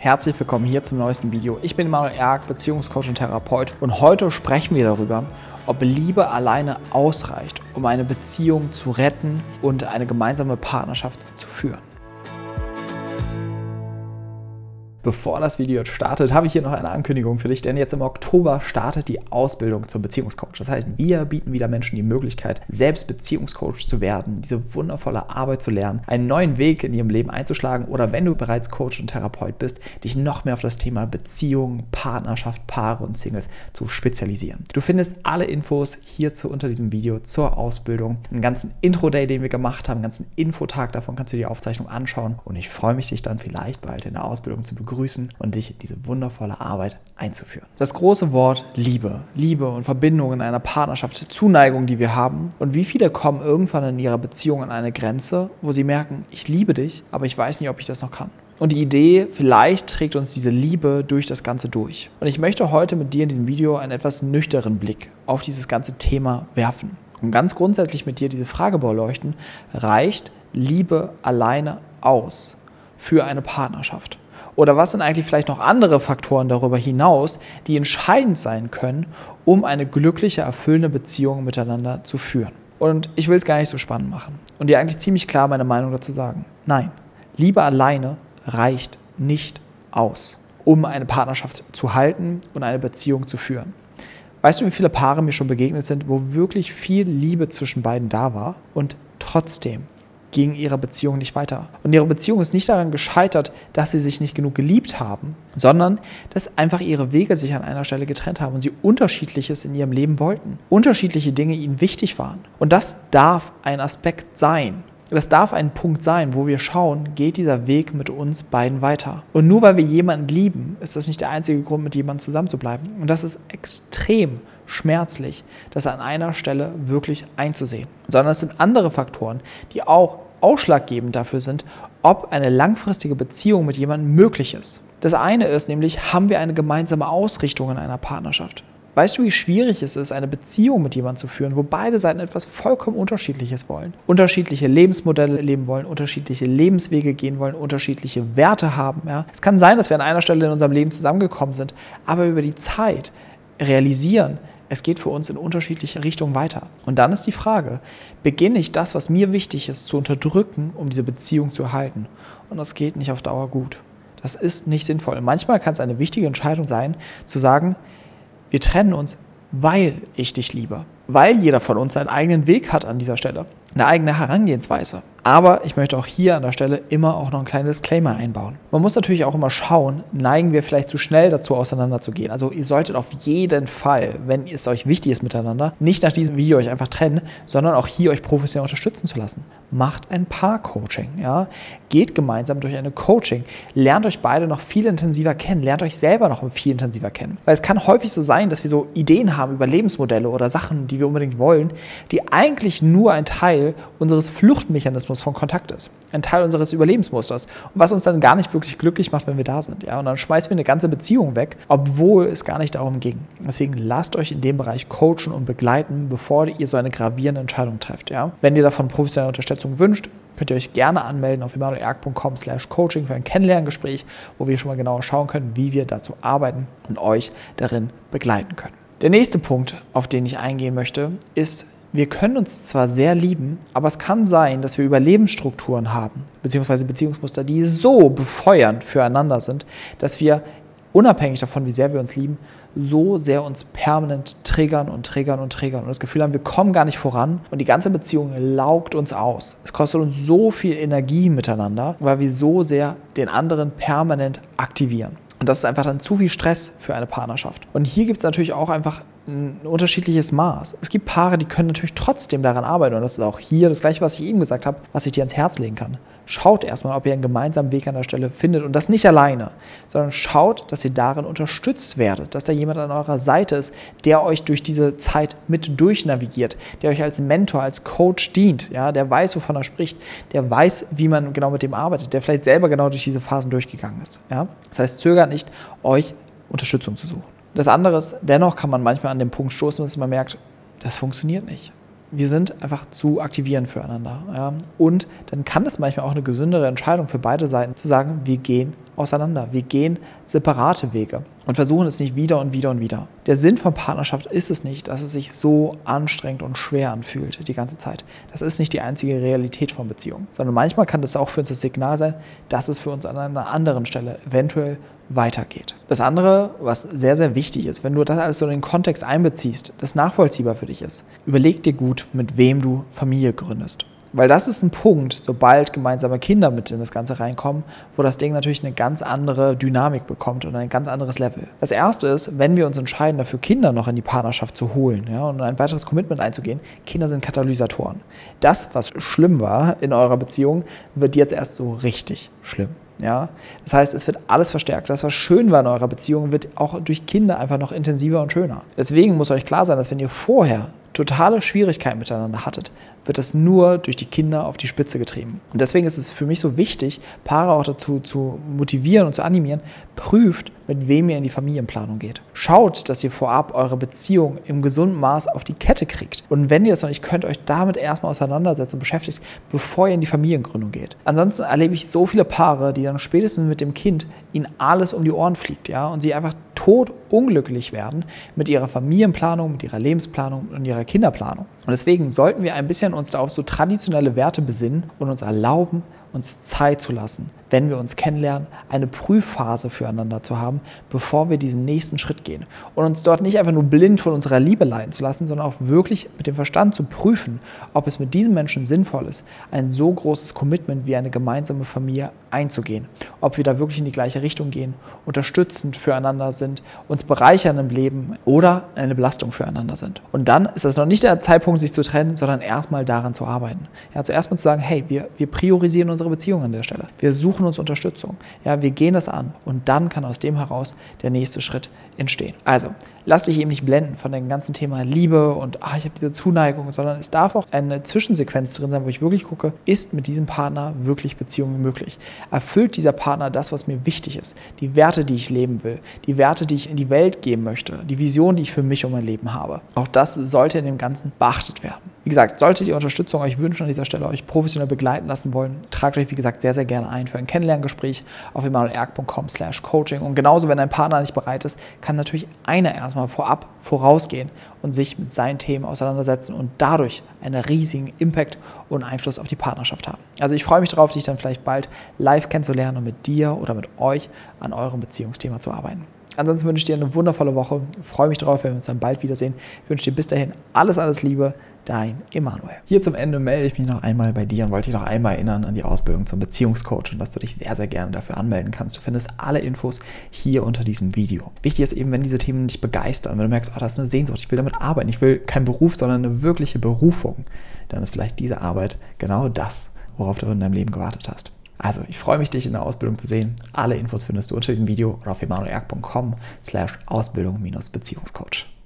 Herzlich willkommen hier zum neuesten Video. Ich bin Manuel Erk, Beziehungscoach und Therapeut und heute sprechen wir darüber, ob Liebe alleine ausreicht, um eine Beziehung zu retten und eine gemeinsame Partnerschaft zu führen. Bevor das Video startet, habe ich hier noch eine Ankündigung für dich, denn jetzt im Oktober startet die Ausbildung zum Beziehungscoach. Das heißt, wir bieten wieder Menschen die Möglichkeit, selbst Beziehungscoach zu werden, diese wundervolle Arbeit zu lernen, einen neuen Weg in ihrem Leben einzuschlagen oder wenn du bereits Coach und Therapeut bist, dich noch mehr auf das Thema Beziehung, Partnerschaft, Paare und Singles zu spezialisieren. Du findest alle Infos hierzu unter diesem Video zur Ausbildung, einen ganzen Intro-Day, den wir gemacht haben, einen ganzen Infotag davon kannst du dir die Aufzeichnung anschauen und ich freue mich, dich dann vielleicht bald in der Ausbildung zu begrüßen begrüßen und dich in diese wundervolle Arbeit einzuführen. Das große Wort Liebe, Liebe und Verbindung in einer Partnerschaft, Zuneigung, die wir haben. Und wie viele kommen irgendwann in ihrer Beziehung an eine Grenze, wo sie merken, ich liebe dich, aber ich weiß nicht, ob ich das noch kann. Und die Idee, vielleicht trägt uns diese Liebe durch das Ganze durch. Und ich möchte heute mit dir in diesem Video einen etwas nüchternen Blick auf dieses ganze Thema werfen. Und ganz grundsätzlich mit dir diese Frage beleuchten, reicht Liebe alleine aus für eine Partnerschaft? Oder was sind eigentlich vielleicht noch andere Faktoren darüber hinaus, die entscheidend sein können, um eine glückliche, erfüllende Beziehung miteinander zu führen? Und ich will es gar nicht so spannend machen und dir eigentlich ziemlich klar meine Meinung dazu sagen. Nein, Liebe alleine reicht nicht aus, um eine Partnerschaft zu halten und eine Beziehung zu führen. Weißt du, wie viele Paare mir schon begegnet sind, wo wirklich viel Liebe zwischen beiden da war und trotzdem ging ihre Beziehung nicht weiter. Und ihre Beziehung ist nicht daran gescheitert, dass sie sich nicht genug geliebt haben, sondern dass einfach ihre Wege sich an einer Stelle getrennt haben und sie unterschiedliches in ihrem Leben wollten. Unterschiedliche Dinge ihnen wichtig waren. Und das darf ein Aspekt sein. Das darf ein Punkt sein, wo wir schauen, geht dieser Weg mit uns beiden weiter. Und nur weil wir jemanden lieben, ist das nicht der einzige Grund, mit jemandem zusammenzubleiben. Und das ist extrem schmerzlich, das an einer Stelle wirklich einzusehen. Sondern es sind andere Faktoren, die auch ausschlaggebend dafür sind, ob eine langfristige Beziehung mit jemandem möglich ist. Das eine ist nämlich, haben wir eine gemeinsame Ausrichtung in einer Partnerschaft? Weißt du, wie schwierig es ist, eine Beziehung mit jemandem zu führen, wo beide Seiten etwas vollkommen Unterschiedliches wollen? Unterschiedliche Lebensmodelle leben wollen, unterschiedliche Lebenswege gehen wollen, unterschiedliche Werte haben. Ja? Es kann sein, dass wir an einer Stelle in unserem Leben zusammengekommen sind, aber über die Zeit realisieren, es geht für uns in unterschiedliche Richtungen weiter. Und dann ist die Frage, beginne ich das, was mir wichtig ist, zu unterdrücken, um diese Beziehung zu erhalten? Und das geht nicht auf Dauer gut. Das ist nicht sinnvoll. Manchmal kann es eine wichtige Entscheidung sein, zu sagen, wir trennen uns, weil ich dich liebe. Weil jeder von uns seinen eigenen Weg hat an dieser Stelle. Eine eigene Herangehensweise. Aber ich möchte auch hier an der Stelle immer auch noch ein kleines Disclaimer einbauen. Man muss natürlich auch immer schauen, neigen wir vielleicht zu schnell dazu auseinanderzugehen. Also ihr solltet auf jeden Fall, wenn es euch wichtig ist miteinander, nicht nach diesem Video euch einfach trennen, sondern auch hier euch professionell unterstützen zu lassen. Macht ein Paar-Coaching, ja? Geht gemeinsam durch eine Coaching, lernt euch beide noch viel intensiver kennen, lernt euch selber noch viel intensiver kennen. Weil es kann häufig so sein, dass wir so Ideen haben über Lebensmodelle oder Sachen, die wir unbedingt wollen, die eigentlich nur ein Teil unseres Fluchtmechanismus Mechanismus von Kontakt ist. Ein Teil unseres Überlebensmusters. Und was uns dann gar nicht wirklich glücklich macht, wenn wir da sind. Ja? Und dann schmeißen wir eine ganze Beziehung weg, obwohl es gar nicht darum ging. Deswegen lasst euch in dem Bereich coachen und begleiten, bevor ihr so eine gravierende Entscheidung trefft. Ja? Wenn ihr davon professionelle Unterstützung wünscht, könnt ihr euch gerne anmelden auf emanuelerg.com slash coaching für ein Kennenlerngespräch, wo wir schon mal genauer schauen können, wie wir dazu arbeiten und euch darin begleiten können. Der nächste Punkt, auf den ich eingehen möchte, ist wir können uns zwar sehr lieben, aber es kann sein, dass wir Überlebensstrukturen haben, beziehungsweise Beziehungsmuster, die so befeuernd füreinander sind, dass wir unabhängig davon, wie sehr wir uns lieben, so sehr uns permanent triggern und triggern und triggern und das Gefühl haben, wir kommen gar nicht voran und die ganze Beziehung laugt uns aus. Es kostet uns so viel Energie miteinander, weil wir so sehr den anderen permanent aktivieren. Und das ist einfach dann zu viel Stress für eine Partnerschaft. Und hier gibt es natürlich auch einfach ein unterschiedliches Maß. Es gibt Paare, die können natürlich trotzdem daran arbeiten. Und das ist auch hier das Gleiche, was ich eben gesagt habe, was ich dir ans Herz legen kann. Schaut erstmal, ob ihr einen gemeinsamen Weg an der Stelle findet und das nicht alleine, sondern schaut, dass ihr darin unterstützt werdet, dass da jemand an eurer Seite ist, der euch durch diese Zeit mit durchnavigiert, der euch als Mentor, als Coach dient, ja, der weiß, wovon er spricht, der weiß, wie man genau mit dem arbeitet, der vielleicht selber genau durch diese Phasen durchgegangen ist. Ja. Das heißt, zögert nicht, euch Unterstützung zu suchen. Das andere ist, dennoch kann man manchmal an den Punkt stoßen, dass man merkt, das funktioniert nicht. wir sind einfach zu aktivieren füreinander. Ja? Und dann kann es manchmal auch eine gesündere Entscheidung für beide Seiten zu sagen, wir gehen auseinander, wir gehen separate Wege und versuchen es nicht wieder und wieder und wieder. Der Sinn von Partnerschaft ist es nicht, dass es sich so anstrengend und schwer anfühlt die ganze Zeit. Das ist nicht die einzige Realität von Beziehungen, sondern manchmal kann das auch für uns das Signal sein, dass es für uns an einer anderen Stelle eventuell weitergeht. Das andere, was sehr, sehr wichtig ist, wenn du das alles so in den Kontext einbeziehst, das nachvollziehbar für dich ist, überleg dir gut, mit wem du Familie gründest. Weil das ist ein Punkt, sobald gemeinsame Kinder mit in das Ganze reinkommen, wo das Ding natürlich eine ganz andere Dynamik bekommt und ein ganz anderes Level. Das erste ist, wenn wir uns entscheiden, dafür Kinder noch in die Partnerschaft zu holen ja, und ein weiteres Commitment einzugehen, Kinder sind Katalysatoren. Das, was schlimm war in eurer Beziehung, wird jetzt erst so richtig schlimm. Ja? Das heißt, es wird alles verstärkt. Das, was schön war in eurer Beziehung, wird auch durch Kinder einfach noch intensiver und schöner. Deswegen muss euch klar sein, dass wenn ihr vorher totale Schwierigkeiten miteinander hattet, wird das nur durch die Kinder auf die Spitze getrieben. Und deswegen ist es für mich so wichtig, Paare auch dazu zu motivieren und zu animieren, prüft, mit wem ihr in die Familienplanung geht. Schaut, dass ihr vorab eure Beziehung im gesunden Maß auf die Kette kriegt. Und wenn ihr das noch nicht könnt, euch damit erstmal auseinandersetzen und beschäftigt, bevor ihr in die Familiengründung geht. Ansonsten erlebe ich so viele Paare, die dann spätestens mit dem Kind ihnen alles um die Ohren fliegt, ja, und sie einfach tot unglücklich werden mit ihrer Familienplanung, mit ihrer Lebensplanung und ihrer Kinderplanung. Und deswegen sollten wir ein bisschen uns auf so traditionelle Werte besinnen und uns erlauben, uns Zeit zu lassen, wenn wir uns kennenlernen, eine Prüfphase füreinander zu haben, bevor wir diesen nächsten Schritt gehen. Und uns dort nicht einfach nur blind von unserer Liebe leiten zu lassen, sondern auch wirklich mit dem Verstand zu prüfen, ob es mit diesem Menschen sinnvoll ist, ein so großes Commitment wie eine gemeinsame Familie einzugehen. Ob wir da wirklich in die gleiche Richtung gehen, unterstützend füreinander sind, uns bereichern im Leben oder eine Belastung füreinander sind. Und dann ist das noch nicht der Zeitpunkt, sich zu trennen, sondern erstmal daran zu arbeiten. Ja, zuerst mal zu sagen, hey, wir, wir priorisieren unsere Beziehung an der Stelle. Wir suchen uns Unterstützung. Ja, wir gehen das an und dann kann aus dem heraus der nächste Schritt entstehen. Also, lass dich eben nicht blenden von dem ganzen Thema Liebe und ach, ich habe diese Zuneigung, sondern es darf auch eine Zwischensequenz drin sein, wo ich wirklich gucke, ist mit diesem Partner wirklich Beziehung möglich? Erfüllt dieser Partner das, was mir wichtig ist? Die Werte, die ich leben will, die Werte, die ich in die Welt geben möchte, die Vision, die ich für mich und mein Leben habe. Auch das sollte in dem Ganzen beachtet werden. Wie gesagt, solltet ihr Unterstützung euch wünschen an dieser Stelle, euch professionell begleiten lassen wollen, tragt euch, wie gesagt, sehr, sehr gerne ein für ein Kennenlerngespräch auf emanuelerg.com slash coaching. Und genauso, wenn dein Partner nicht bereit ist, kann natürlich einer erstmal vorab vorausgehen und sich mit seinen Themen auseinandersetzen und dadurch einen riesigen Impact und Einfluss auf die Partnerschaft haben. Also ich freue mich darauf, dich dann vielleicht bald live kennenzulernen und mit dir oder mit euch an eurem Beziehungsthema zu arbeiten. Ansonsten wünsche ich dir eine wundervolle Woche. Ich freue mich darauf, wenn wir uns dann bald wiedersehen. Ich wünsche dir bis dahin alles, alles Liebe dein Emanuel. Hier zum Ende melde ich mich noch einmal bei dir und wollte dich noch einmal erinnern an die Ausbildung zum Beziehungscoach und dass du dich sehr, sehr gerne dafür anmelden kannst. Du findest alle Infos hier unter diesem Video. Wichtig ist eben, wenn diese Themen dich begeistern, wenn du merkst, oh, das ist eine Sehnsucht, ich will damit arbeiten, ich will keinen Beruf, sondern eine wirkliche Berufung, dann ist vielleicht diese Arbeit genau das, worauf du in deinem Leben gewartet hast. Also, ich freue mich, dich in der Ausbildung zu sehen. Alle Infos findest du unter diesem Video oder auf emanuelerg.com slash Ausbildung-Beziehungscoach.